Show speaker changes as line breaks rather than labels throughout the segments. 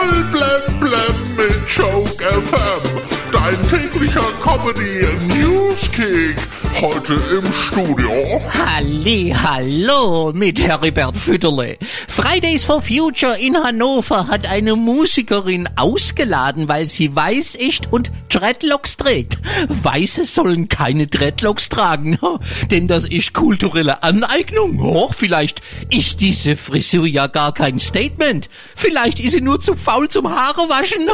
Voll blem blem mit Joke FM. Dein täglicher Comedy Newskick. Heute im Studio.
Halli, hallo mit Heribert Fütterle. Fridays for Future in Hannover hat eine Musikerin ausgeladen, weil sie weiß ist und Dreadlocks trägt. Weiße sollen keine Dreadlocks tragen, denn das ist kulturelle Aneignung. Oh, vielleicht ist diese Frisur ja gar kein Statement. Vielleicht ist sie nur zu faul zum Haare waschen.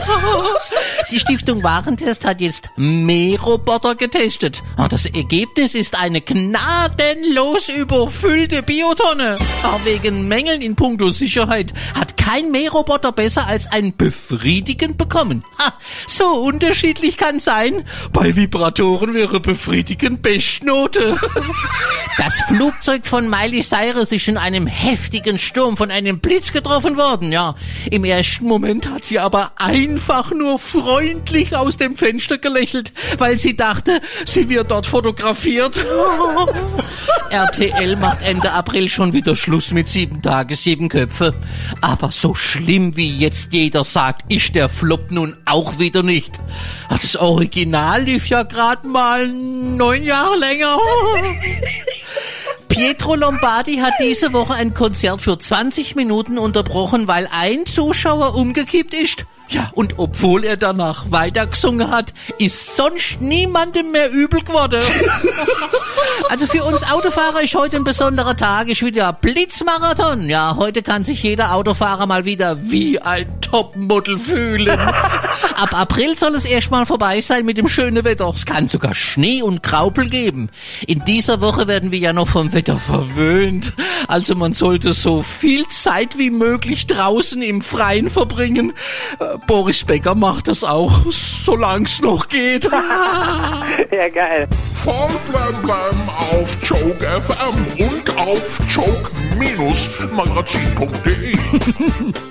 Die Stiftung Warentest hat jetzt Mähroboter getestet. Und das Ergebnis ist eine gnadenlos überfüllte Biotonne. Aber wegen Mängeln in puncto Sicherheit hat kein Mähroboter besser als ein Befriedigend bekommen. Ha, so unterschiedlich kann sein. Bei Vibratoren wäre Befriedigend Bestnote. Das Flugzeug von Miley Cyrus ist in einem heftigen Sturm von einem Blitz getroffen worden. Ja, im ersten Moment hat sie aber einfach nur freundlich aus dem Fenster gelächelt, weil sie dachte, sie wird dort fotografiert. RTL macht Ende April schon wieder Schluss mit sieben Tage, sieben Köpfe. Aber so schlimm wie jetzt jeder sagt, ist der Flop nun auch wieder nicht. Das Original lief ja gerade mal neun Jahre länger. Pietro Lombardi hat diese Woche ein Konzert für 20 Minuten unterbrochen, weil ein Zuschauer umgekippt ist. Ja, und obwohl er danach weitergesungen hat, ist sonst niemandem mehr übel geworden. Also für uns Autofahrer ist heute ein besonderer Tag, ist wieder Blitzmarathon. Ja, heute kann sich jeder Autofahrer mal wieder wie ein Topmodel fühlen. Ab April soll es erstmal vorbei sein mit dem schönen Wetter. Es kann sogar Schnee und Graupel geben. In dieser Woche werden wir ja noch vom Wetter verwöhnt. Also man sollte so viel Zeit wie möglich draußen im Freien verbringen. Äh, Boris Becker macht das auch, solange es noch geht.
Ja, geil.
Voll blem blem auf Joke FM und auf joke-magazin.de.